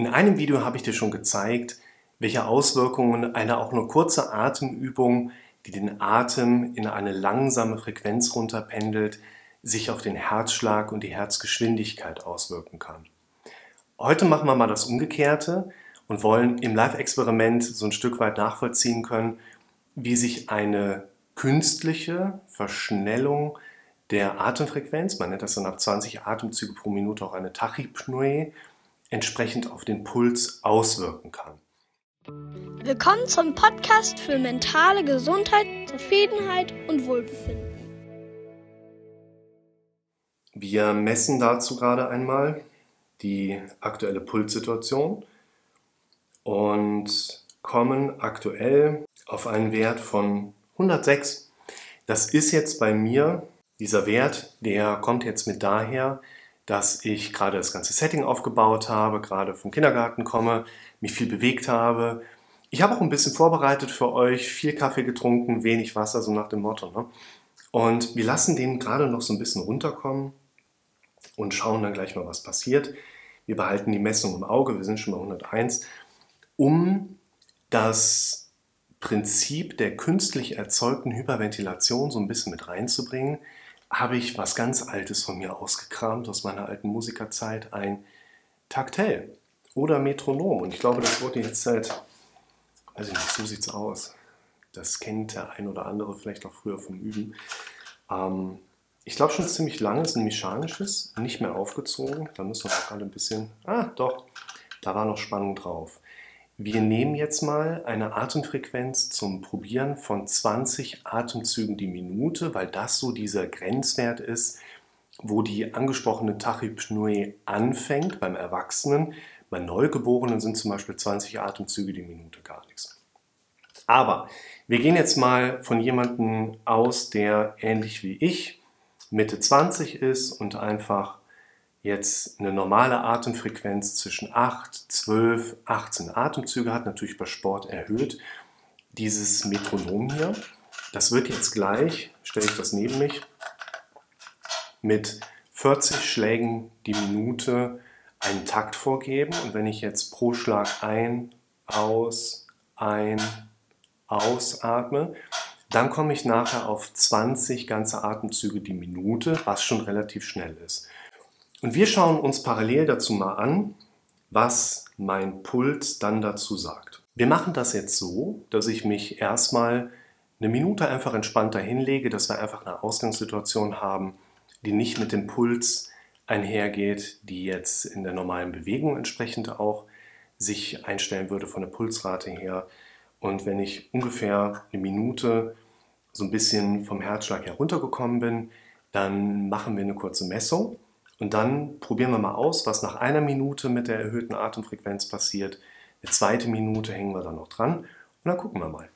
In einem Video habe ich dir schon gezeigt, welche Auswirkungen eine auch nur kurze Atemübung, die den Atem in eine langsame Frequenz runterpendelt, sich auf den Herzschlag und die Herzgeschwindigkeit auswirken kann. Heute machen wir mal das Umgekehrte und wollen im Live-Experiment so ein Stück weit nachvollziehen können, wie sich eine künstliche Verschnellung der Atemfrequenz, man nennt das dann ab 20 Atemzüge pro Minute auch eine Tachypnoe, entsprechend auf den Puls auswirken kann. Willkommen zum Podcast für mentale Gesundheit, Zufriedenheit und Wohlbefinden. Wir messen dazu gerade einmal die aktuelle Pulssituation und kommen aktuell auf einen Wert von 106. Das ist jetzt bei mir, dieser Wert, der kommt jetzt mit daher, dass ich gerade das ganze Setting aufgebaut habe, gerade vom Kindergarten komme, mich viel bewegt habe. Ich habe auch ein bisschen vorbereitet für euch, viel Kaffee getrunken, wenig Wasser, so nach dem Motto. Ne? Und wir lassen den gerade noch so ein bisschen runterkommen und schauen dann gleich mal, was passiert. Wir behalten die Messung im Auge, wir sind schon bei 101, um das Prinzip der künstlich erzeugten Hyperventilation so ein bisschen mit reinzubringen habe ich was ganz Altes von mir ausgekramt, aus meiner alten Musikerzeit, ein Taktell oder Metronom. Und ich glaube, das wurde jetzt seit, ich nicht, so sieht es aus. Das kennt der ein oder andere vielleicht auch früher vom Üben. Ähm, ich glaube schon ziemlich lange, ist ein mechanisches, nicht mehr aufgezogen. Da müssen wir auch gerade ein bisschen, ah doch, da war noch Spannung drauf. Wir nehmen jetzt mal eine Atemfrequenz zum Probieren von 20 Atemzügen die Minute, weil das so dieser Grenzwert ist, wo die angesprochene Tachypnoe anfängt beim Erwachsenen. Bei Neugeborenen sind zum Beispiel 20 Atemzüge die Minute gar nichts. Aber wir gehen jetzt mal von jemandem aus, der ähnlich wie ich Mitte 20 ist und einfach jetzt eine normale Atemfrequenz zwischen 8, 12, 18 Atemzüge hat, natürlich bei Sport erhöht, dieses Metronom hier, das wird jetzt gleich, stelle ich das neben mich, mit 40 Schlägen die Minute einen Takt vorgeben. Und wenn ich jetzt pro Schlag ein, aus, ein, ausatme, dann komme ich nachher auf 20 ganze Atemzüge die Minute, was schon relativ schnell ist. Und wir schauen uns parallel dazu mal an, was mein Puls dann dazu sagt. Wir machen das jetzt so, dass ich mich erstmal eine Minute einfach entspannter hinlege, dass wir einfach eine Ausgangssituation haben, die nicht mit dem Puls einhergeht, die jetzt in der normalen Bewegung entsprechend auch sich einstellen würde von der Pulsrate her. Und wenn ich ungefähr eine Minute so ein bisschen vom Herzschlag heruntergekommen bin, dann machen wir eine kurze Messung und dann probieren wir mal aus, was nach einer Minute mit der erhöhten Atemfrequenz passiert. Eine zweite Minute hängen wir dann noch dran und dann gucken wir mal.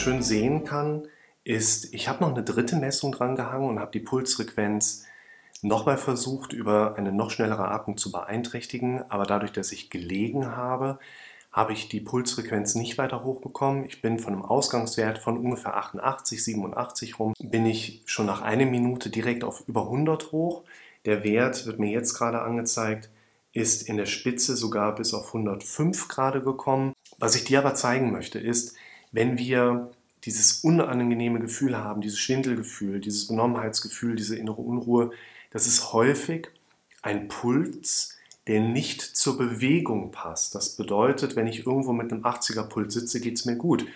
Schön sehen kann, ist, ich habe noch eine dritte Messung dran gehangen und habe die Pulsfrequenz nochmal versucht, über eine noch schnellere Atmung zu beeinträchtigen. Aber dadurch, dass ich gelegen habe, habe ich die Pulsfrequenz nicht weiter hochbekommen. Ich bin von einem Ausgangswert von ungefähr 88, 87 rum, bin ich schon nach einer Minute direkt auf über 100 hoch. Der Wert wird mir jetzt gerade angezeigt, ist in der Spitze sogar bis auf 105 gerade gekommen. Was ich dir aber zeigen möchte, ist, wenn wir dieses unangenehme Gefühl haben, dieses Schwindelgefühl, dieses Benommenheitsgefühl, diese innere Unruhe, das ist häufig ein Puls, der nicht zur Bewegung passt. Das bedeutet, wenn ich irgendwo mit einem 80er Puls sitze, geht es mir gut.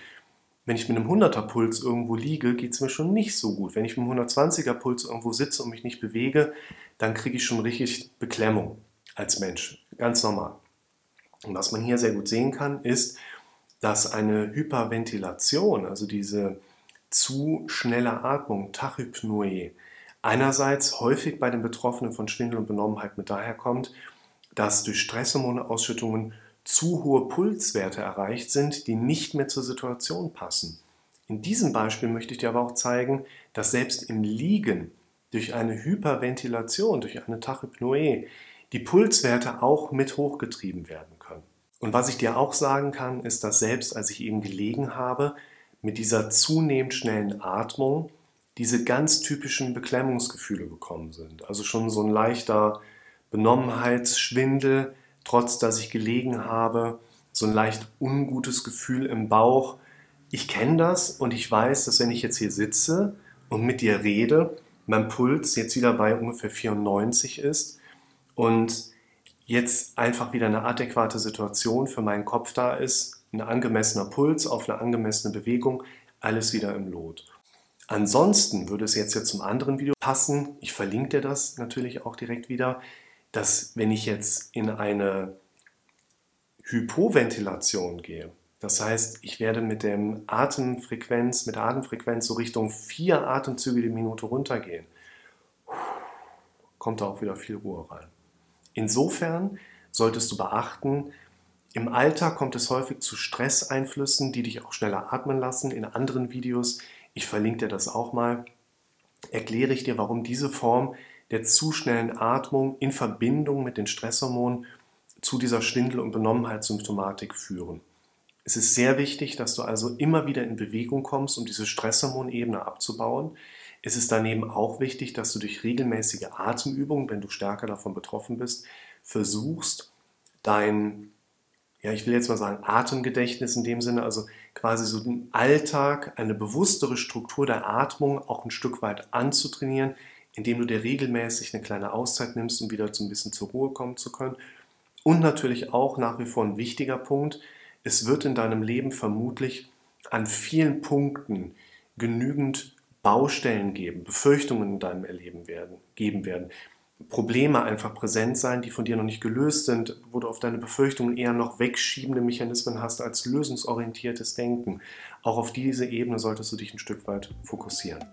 Wenn ich mit einem 100er Puls irgendwo liege, geht es mir schon nicht so gut. Wenn ich mit einem 120er Puls irgendwo sitze und mich nicht bewege, dann kriege ich schon richtig Beklemmung als Mensch. Ganz normal. Und was man hier sehr gut sehen kann, ist, dass eine Hyperventilation, also diese zu schnelle Atmung, Tachypnoe, einerseits häufig bei den Betroffenen von Schwindel und Benommenheit mit daher kommt, dass durch Stresshormoneausschüttungen zu hohe Pulswerte erreicht sind, die nicht mehr zur Situation passen. In diesem Beispiel möchte ich dir aber auch zeigen, dass selbst im Liegen durch eine Hyperventilation, durch eine Tachypnoe, die Pulswerte auch mit hochgetrieben werden können. Und was ich dir auch sagen kann, ist, dass selbst als ich eben gelegen habe, mit dieser zunehmend schnellen Atmung diese ganz typischen Beklemmungsgefühle gekommen sind. Also schon so ein leichter Benommenheitsschwindel, trotz dass ich gelegen habe, so ein leicht ungutes Gefühl im Bauch. Ich kenne das und ich weiß, dass wenn ich jetzt hier sitze und mit dir rede, mein Puls jetzt wieder bei ungefähr 94 ist und jetzt einfach wieder eine adäquate Situation für meinen Kopf da ist, ein angemessener Puls auf eine angemessene Bewegung, alles wieder im Lot. Ansonsten würde es jetzt ja zum anderen Video passen, ich verlinke dir das natürlich auch direkt wieder, dass wenn ich jetzt in eine Hypoventilation gehe, das heißt, ich werde mit dem Atemfrequenz, mit der Atemfrequenz so Richtung vier Atemzüge die Minute runtergehen, kommt da auch wieder viel Ruhe rein. Insofern solltest du beachten, im Alltag kommt es häufig zu Stresseinflüssen, die dich auch schneller atmen lassen. In anderen Videos, ich verlinke dir das auch mal, erkläre ich dir, warum diese Form der zu schnellen Atmung in Verbindung mit den Stresshormonen zu dieser Schwindel- und Benommenheitssymptomatik führen. Es ist sehr wichtig, dass du also immer wieder in Bewegung kommst, um diese Stresshormonebene abzubauen. Es ist daneben auch wichtig, dass du durch regelmäßige Atemübungen, wenn du stärker davon betroffen bist, versuchst, dein, ja, ich will jetzt mal sagen, Atemgedächtnis in dem Sinne, also quasi so den Alltag, eine bewusstere Struktur der Atmung auch ein Stück weit anzutrainieren, indem du dir regelmäßig eine kleine Auszeit nimmst, um wieder so ein bisschen zur Ruhe kommen zu können. Und natürlich auch nach wie vor ein wichtiger Punkt, es wird in deinem Leben vermutlich an vielen Punkten genügend Baustellen geben, Befürchtungen in deinem Erleben werden, geben werden, Probleme einfach präsent sein, die von dir noch nicht gelöst sind, wo du auf deine Befürchtungen eher noch wegschiebende Mechanismen hast als lösungsorientiertes Denken. Auch auf diese Ebene solltest du dich ein Stück weit fokussieren.